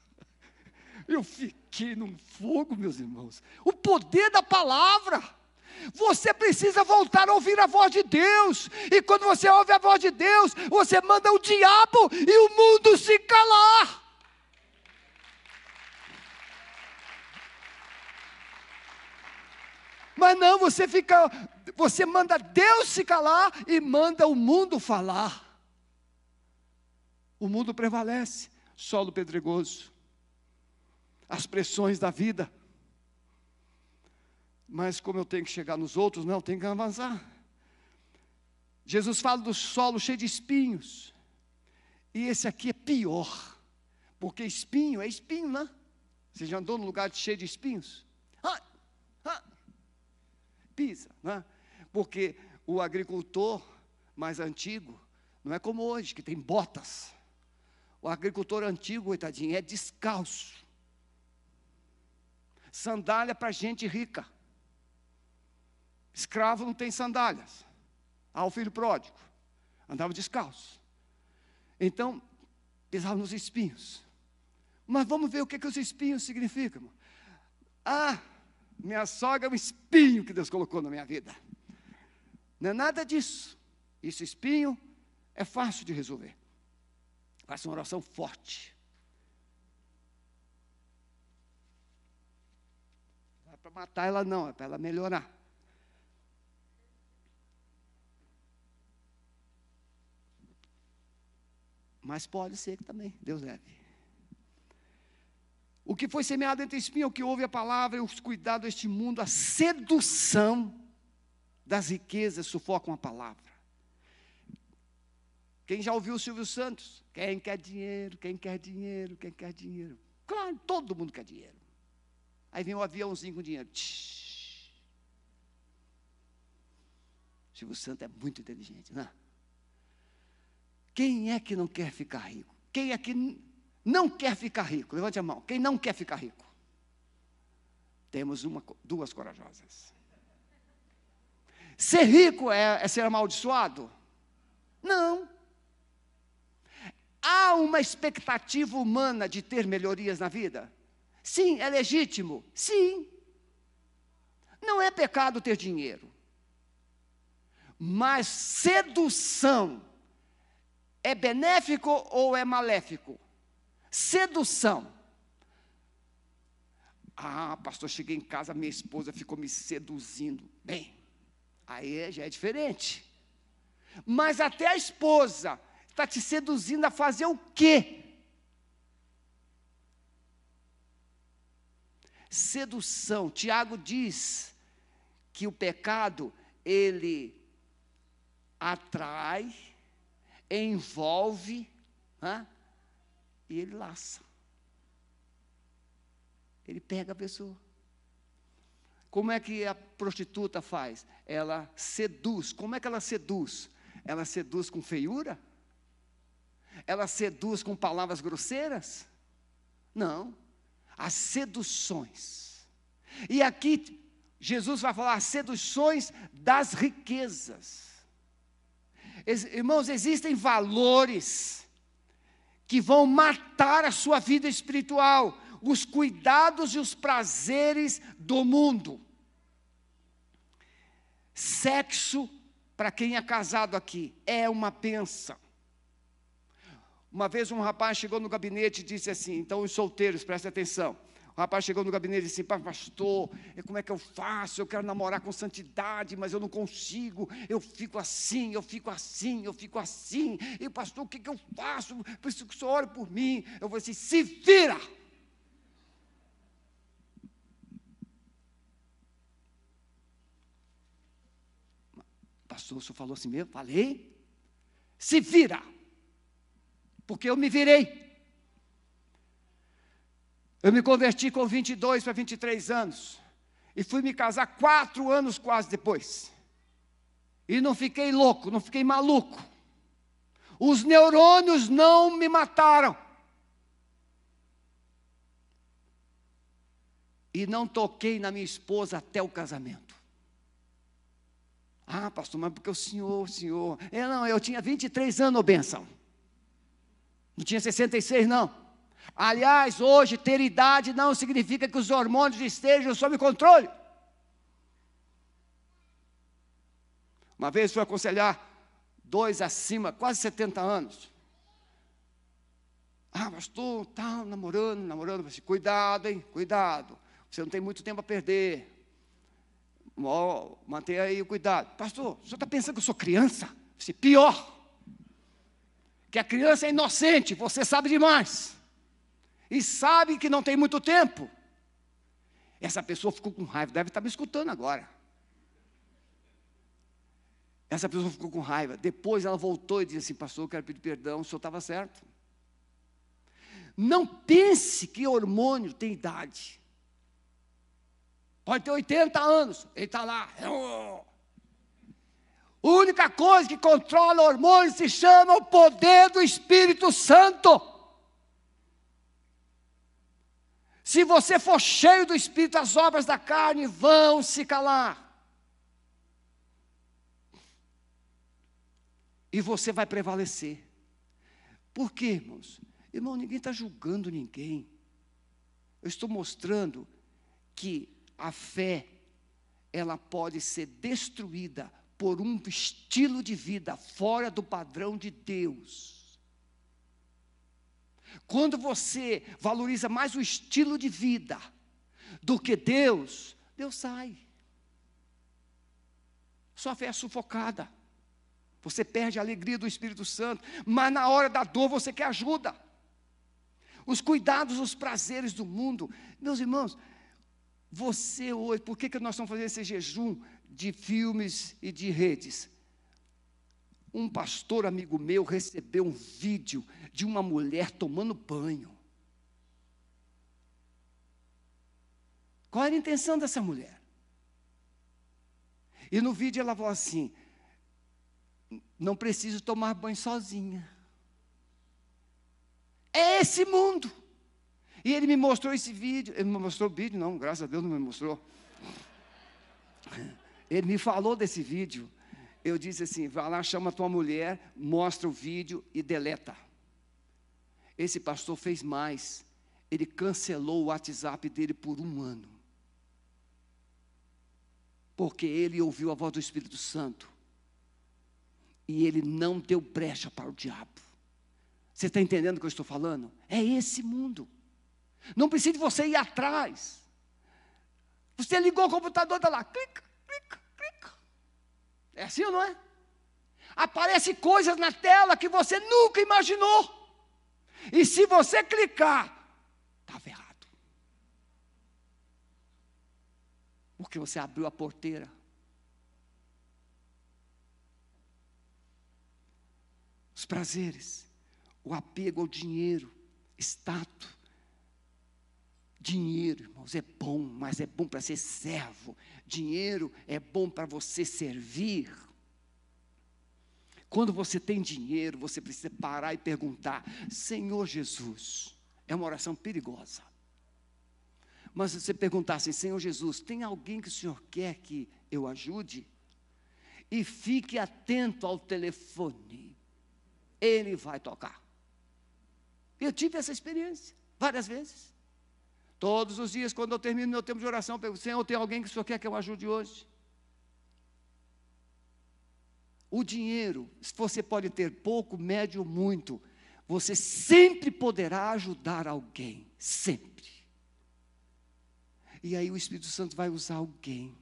eu fiquei num fogo, meus irmãos. O poder da palavra. Você precisa voltar a ouvir a voz de Deus. E quando você ouve a voz de Deus, você manda o diabo e o mundo se calar. Mas não, você fica, você manda Deus se calar e manda o mundo falar o mundo prevalece, solo pedregoso, as pressões da vida. Mas como eu tenho que chegar nos outros, não, tenho que avançar. Jesus fala do solo cheio de espinhos. E esse aqui é pior. Porque espinho é espinho, né? Você já andou num lugar cheio de espinhos? Ah, ah, pisa, né? Porque o agricultor mais antigo não é como hoje, que tem botas. O agricultor antigo, coitadinho, é descalço. Sandália para gente rica. Escravo não tem sandálias. Ah, o filho pródigo. Andava descalço. Então, pisava nos espinhos. Mas vamos ver o que, que os espinhos significam. Ah, minha sogra é um espinho que Deus colocou na minha vida. Não é nada disso. Esse espinho é fácil de resolver. Faça uma oração forte. Não é para matar ela, não, é para ela melhorar. Mas pode ser que também, Deus leve. O que foi semeado entre espinhos, o que ouve a palavra e os cuidados deste mundo, a sedução das riquezas sufocam a palavra. Quem já ouviu o Silvio Santos? Quem quer dinheiro, quem quer dinheiro, quem quer dinheiro. Claro, todo mundo quer dinheiro. Aí vem um aviãozinho com dinheiro. Tsh. Silvio Santos é muito inteligente, não é? Quem é que não quer ficar rico? Quem é que não quer ficar rico? Levante a mão. Quem não quer ficar rico? Temos uma, duas corajosas. Ser rico é, é ser amaldiçoado? Não. Há uma expectativa humana de ter melhorias na vida? Sim, é legítimo? Sim. Não é pecado ter dinheiro. Mas sedução é benéfico ou é maléfico? Sedução. Ah, pastor, cheguei em casa, minha esposa ficou me seduzindo. Bem, aí já é diferente. Mas até a esposa está te seduzindo a fazer o quê? Sedução. Tiago diz que o pecado, ele atrai, envolve e ele laça. Ele pega a pessoa. Como é que a prostituta faz? Ela seduz. Como é que ela seduz? Ela seduz com feiura? ela seduz com palavras grosseiras? Não. As seduções. E aqui Jesus vai falar as seduções das riquezas. Irmãos, existem valores que vão matar a sua vida espiritual, os cuidados e os prazeres do mundo. Sexo, para quem é casado aqui, é uma benção. Uma vez um rapaz chegou no gabinete e disse assim: então os solteiros, prestem atenção. O rapaz chegou no gabinete e disse: assim, Pastor, como é que eu faço? Eu quero namorar com santidade, mas eu não consigo. Eu fico assim, eu fico assim, eu fico assim. E pastor, o que, que eu faço? Preciso que o senhor ore por mim. Eu vou assim: se vira. Pastor, o senhor falou assim mesmo? Falei? Se vira. Porque eu me virei. Eu me converti com 22 para 23 anos. E fui me casar quatro anos quase depois. E não fiquei louco, não fiquei maluco. Os neurônios não me mataram. E não toquei na minha esposa até o casamento. Ah, pastor, mas porque o senhor, o senhor. É, não, eu tinha 23 anos, benção. Não tinha 66, não. Aliás, hoje, ter idade não significa que os hormônios estejam sob controle. Uma vez fui aconselhar dois acima, quase 70 anos. Ah, pastor, tá namorando, namorando. Falei, cuidado, hein, cuidado. Você não tem muito tempo a perder. Mantenha aí o cuidado. Pastor, o senhor está pensando que eu sou criança? Falei, pior. Que a criança é inocente, você sabe demais e sabe que não tem muito tempo. Essa pessoa ficou com raiva, deve estar me escutando agora. Essa pessoa ficou com raiva. Depois ela voltou e disse assim: Pastor, eu quero pedir perdão, o senhor estava certo. Não pense que hormônio tem idade. Pode ter 80 anos, ele está lá. A única coisa que controla hormônio se chama o poder do Espírito Santo. Se você for cheio do Espírito, as obras da carne vão se calar. E você vai prevalecer. Por quê, irmãos? Irmão, ninguém está julgando ninguém. Eu estou mostrando que a fé, ela pode ser destruída por um estilo de vida fora do padrão de Deus. Quando você valoriza mais o estilo de vida do que Deus, Deus sai. Sua fé é sufocada. Você perde a alegria do Espírito Santo, mas na hora da dor você quer ajuda. Os cuidados, os prazeres do mundo. Meus irmãos, você hoje, por que, que nós estamos fazendo esse jejum de filmes e de redes? Um pastor amigo meu recebeu um vídeo de uma mulher tomando banho. Qual era a intenção dessa mulher? E no vídeo ela falou assim: não preciso tomar banho sozinha. É esse mundo. E ele me mostrou esse vídeo. Ele me mostrou o vídeo, não, graças a Deus não me mostrou. Ele me falou desse vídeo eu disse assim: vai lá, chama tua mulher, mostra o vídeo e deleta. Esse pastor fez mais. Ele cancelou o WhatsApp dele por um ano. Porque ele ouviu a voz do Espírito Santo. E ele não deu brecha para o diabo. Você está entendendo o que eu estou falando? É esse mundo. Não precisa de você ir atrás. Você ligou o computador, está lá, clica, clica, é assim ou não é? Aparece coisas na tela que você nunca imaginou. E se você clicar, está errado. Porque você abriu a porteira. Os prazeres, o apego ao dinheiro, status. Dinheiro, irmãos, é bom, mas é bom para ser servo. Dinheiro é bom para você servir. Quando você tem dinheiro, você precisa parar e perguntar: Senhor Jesus, é uma oração perigosa. Mas se você perguntar assim: Senhor Jesus, tem alguém que o Senhor quer que eu ajude? E fique atento ao telefone, ele vai tocar. Eu tive essa experiência várias vezes. Todos os dias, quando eu termino meu tempo de oração, eu pergunto: Senhor, tem alguém que o Senhor quer que eu ajude hoje? O dinheiro, se você pode ter pouco, médio ou muito, você sempre poderá ajudar alguém, sempre. E aí o Espírito Santo vai usar alguém,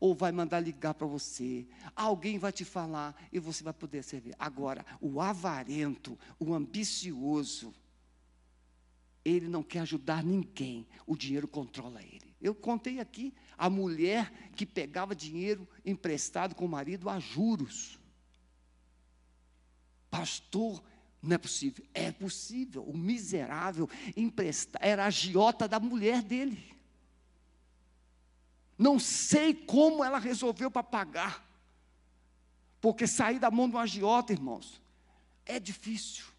ou vai mandar ligar para você, alguém vai te falar e você vai poder servir. Agora, o avarento, o ambicioso, ele não quer ajudar ninguém, o dinheiro controla ele. Eu contei aqui a mulher que pegava dinheiro emprestado com o marido a juros. Pastor, não é possível. É possível. O miserável empresta, era a agiota da mulher dele. Não sei como ela resolveu para pagar. Porque sair da mão de um agiota, irmãos, é difícil.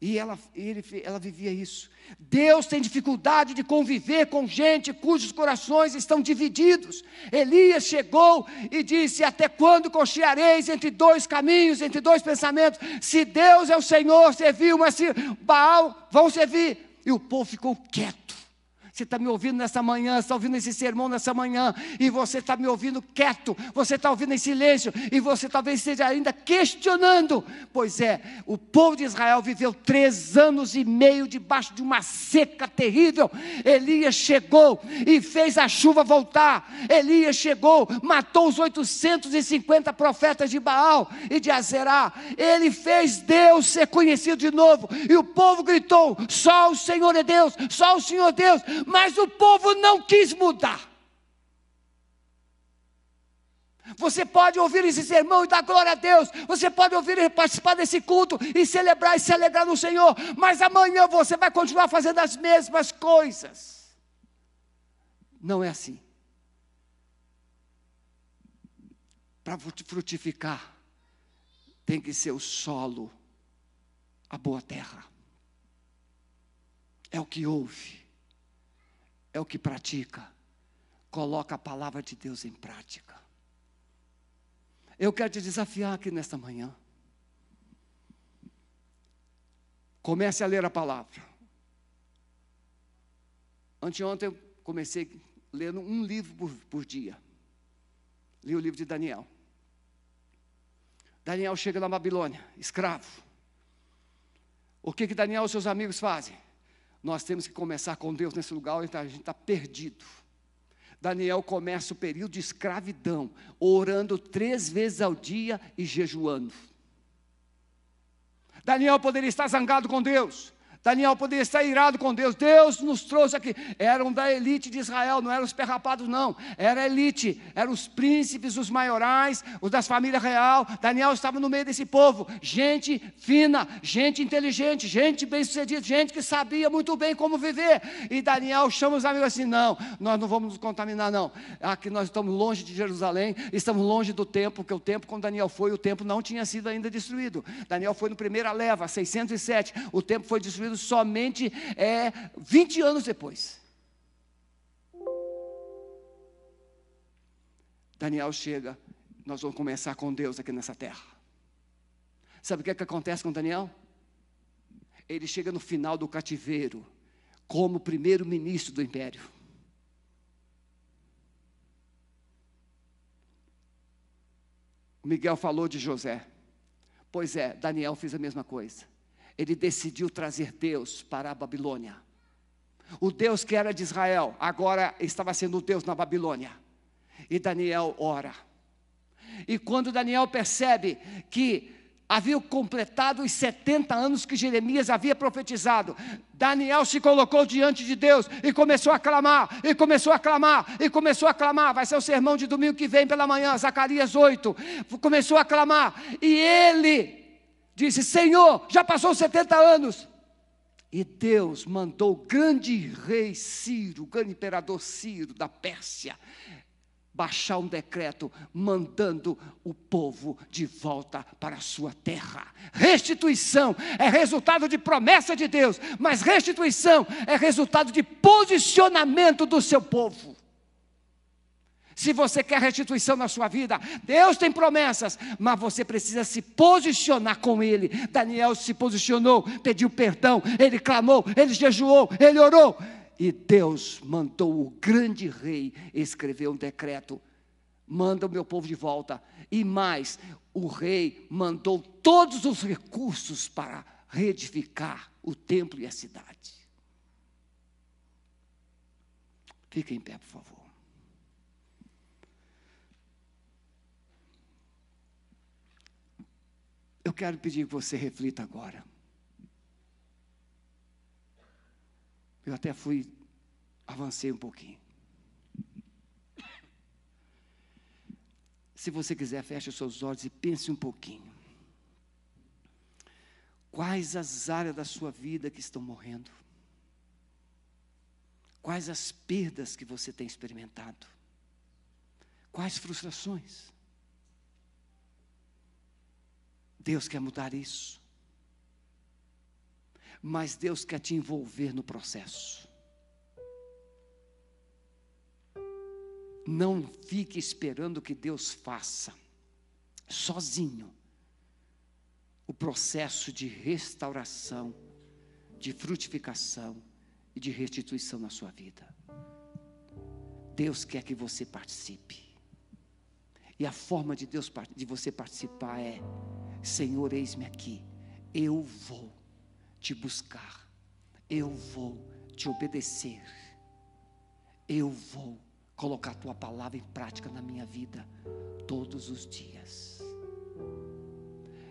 E ela, ele, ela vivia isso. Deus tem dificuldade de conviver com gente cujos corações estão divididos. Elias chegou e disse: Até quando cocheareis entre dois caminhos, entre dois pensamentos? Se Deus é o Senhor, serviu, mas se Baal vão servir. E o povo ficou quieto. Você está me ouvindo nessa manhã, está ouvindo esse sermão nessa manhã, e você está me ouvindo quieto, você está ouvindo em silêncio, e você talvez esteja ainda questionando. Pois é, o povo de Israel viveu três anos e meio debaixo de uma seca terrível. Elias chegou e fez a chuva voltar. Elias chegou, matou os 850 profetas de Baal e de Azerá. Ele fez Deus ser conhecido de novo, e o povo gritou: Só o Senhor é Deus, só o Senhor é Deus mas o povo não quis mudar. Você pode ouvir esse sermão e dar glória a Deus. Você pode ouvir e participar desse culto e celebrar e se alegrar no Senhor. Mas amanhã você vai continuar fazendo as mesmas coisas. Não é assim. Para frutificar, tem que ser o solo, a boa terra. É o que ouve é o que pratica, coloca a palavra de Deus em prática. Eu quero te desafiar aqui nesta manhã. Comece a ler a palavra. Anteontem eu comecei lendo um livro por, por dia. Li o livro de Daniel. Daniel chega na Babilônia, escravo. O que que Daniel e seus amigos fazem? Nós temos que começar com Deus nesse lugar, onde a gente está perdido. Daniel começa o período de escravidão, orando três vezes ao dia e jejuando. Daniel poderia estar zangado com Deus, Daniel poderia estar irado com Deus. Deus nos trouxe aqui. Eram da elite de Israel, não eram os perrapados, não. Era a elite, eram os príncipes, os maiorais, os das famílias real. Daniel estava no meio desse povo. Gente fina, gente inteligente, gente bem-sucedida, gente que sabia muito bem como viver. E Daniel chama os amigos assim: não, nós não vamos nos contaminar, não. Aqui nós estamos longe de Jerusalém, estamos longe do templo, porque o templo, quando Daniel foi, o templo não tinha sido ainda destruído. Daniel foi no primeira leva, 607. O templo foi destruído somente é, 20 anos depois. Daniel chega, nós vamos começar com Deus aqui nessa terra. Sabe o que, é que acontece com Daniel? Ele chega no final do cativeiro, como primeiro-ministro do império. Miguel falou de José. Pois é, Daniel fez a mesma coisa ele decidiu trazer Deus para a Babilônia. O Deus que era de Israel, agora estava sendo Deus na Babilônia. E Daniel ora. E quando Daniel percebe que havia completado os 70 anos que Jeremias havia profetizado. Daniel se colocou diante de Deus e começou a clamar, e começou a clamar, e começou a clamar. Vai ser o sermão de domingo que vem pela manhã, Zacarias 8. Começou a clamar, e ele disse: Senhor, já passou 70 anos. E Deus mandou o grande rei Ciro, o grande imperador Ciro da Pérsia, baixar um decreto mandando o povo de volta para a sua terra. Restituição é resultado de promessa de Deus, mas restituição é resultado de posicionamento do seu povo. Se você quer restituição na sua vida, Deus tem promessas, mas você precisa se posicionar com Ele. Daniel se posicionou, pediu perdão, ele clamou, ele jejuou, ele orou. E Deus mandou o grande rei escrever um decreto: manda o meu povo de volta. E mais, o rei mandou todos os recursos para reedificar o templo e a cidade. Fique em pé, por favor. Eu quero pedir que você reflita agora. Eu até fui, avancei um pouquinho. Se você quiser, feche os seus olhos e pense um pouquinho. Quais as áreas da sua vida que estão morrendo? Quais as perdas que você tem experimentado? Quais frustrações? Deus quer mudar isso. Mas Deus quer te envolver no processo. Não fique esperando que Deus faça sozinho o processo de restauração, de frutificação e de restituição na sua vida. Deus quer que você participe. E a forma de Deus de você participar é: Senhor, eis-me aqui. Eu vou te buscar. Eu vou te obedecer. Eu vou colocar tua palavra em prática na minha vida todos os dias.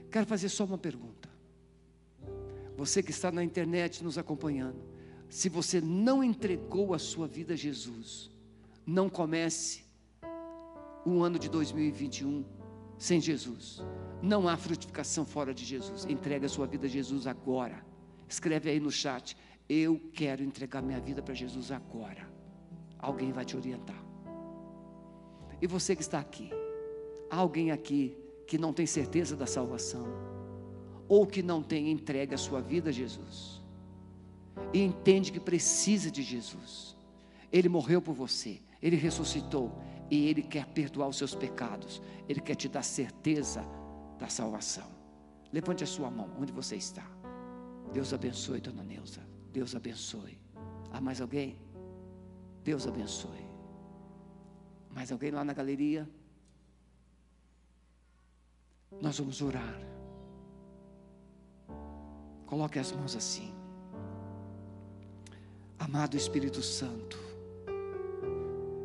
Quero fazer só uma pergunta. Você que está na internet nos acompanhando, se você não entregou a sua vida a Jesus, não comece o ano de 2021 sem Jesus. Não há frutificação fora de Jesus. Entregue a sua vida a Jesus agora. Escreve aí no chat. Eu quero entregar minha vida para Jesus agora. Alguém vai te orientar. E você que está aqui, há alguém aqui que não tem certeza da salvação, ou que não tem entregue a sua vida a Jesus, e entende que precisa de Jesus. Ele morreu por você, ele ressuscitou, e ele quer perdoar os seus pecados, ele quer te dar certeza da salvação. Levante a sua mão onde você está. Deus abençoe, dona Neuza. Deus abençoe. Há mais alguém? Deus abençoe. Mais alguém lá na galeria? Nós vamos orar. Coloque as mãos assim. Amado Espírito Santo,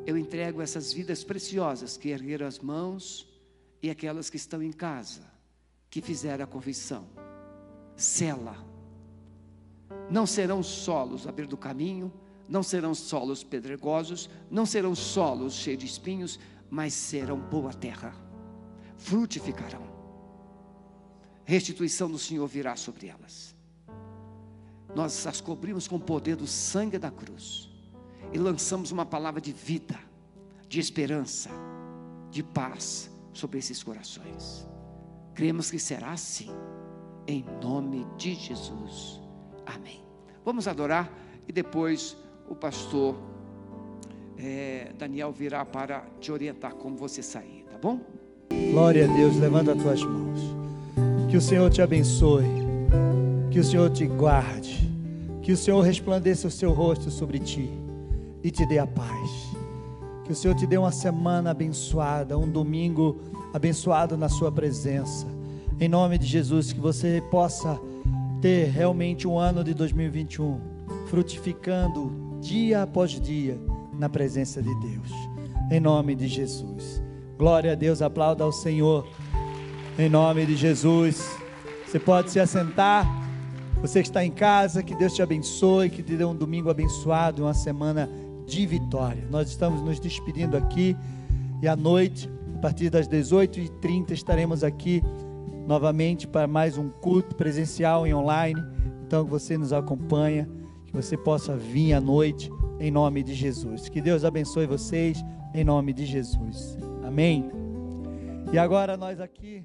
eu entrego essas vidas preciosas que ergueram as mãos e aquelas que estão em casa, que fizeram a confissão. Sela. Não serão solos abrir do caminho, não serão solos pedregosos, não serão solos cheios de espinhos, mas serão boa terra. Frutificarão. Restituição do Senhor virá sobre elas. Nós as cobrimos com o poder do sangue da cruz e lançamos uma palavra de vida, de esperança, de paz sobre esses corações. Cremos que será assim, em nome de Jesus. Amém. Vamos adorar e depois o pastor é, Daniel virá para te orientar como você sair, tá bom? Glória a Deus, levanta as tuas mãos. Que o Senhor te abençoe, que o Senhor te guarde, que o Senhor resplandeça o seu rosto sobre ti e te dê a paz. Que o Senhor te dê uma semana abençoada, um domingo abençoado na Sua presença. Em nome de Jesus, que você possa ter realmente um ano de 2021 frutificando dia após dia na presença de Deus. Em nome de Jesus. Glória a Deus, aplauda ao Senhor. Em nome de Jesus. Você pode se assentar. Você que está em casa, que Deus te abençoe, que te dê um domingo abençoado, uma semana de vitória. Nós estamos nos despedindo aqui e à noite, a partir das 18h30, estaremos aqui novamente para mais um culto presencial e online. Então, que você nos acompanha, que você possa vir à noite, em nome de Jesus. Que Deus abençoe vocês, em nome de Jesus. Amém. E agora nós aqui.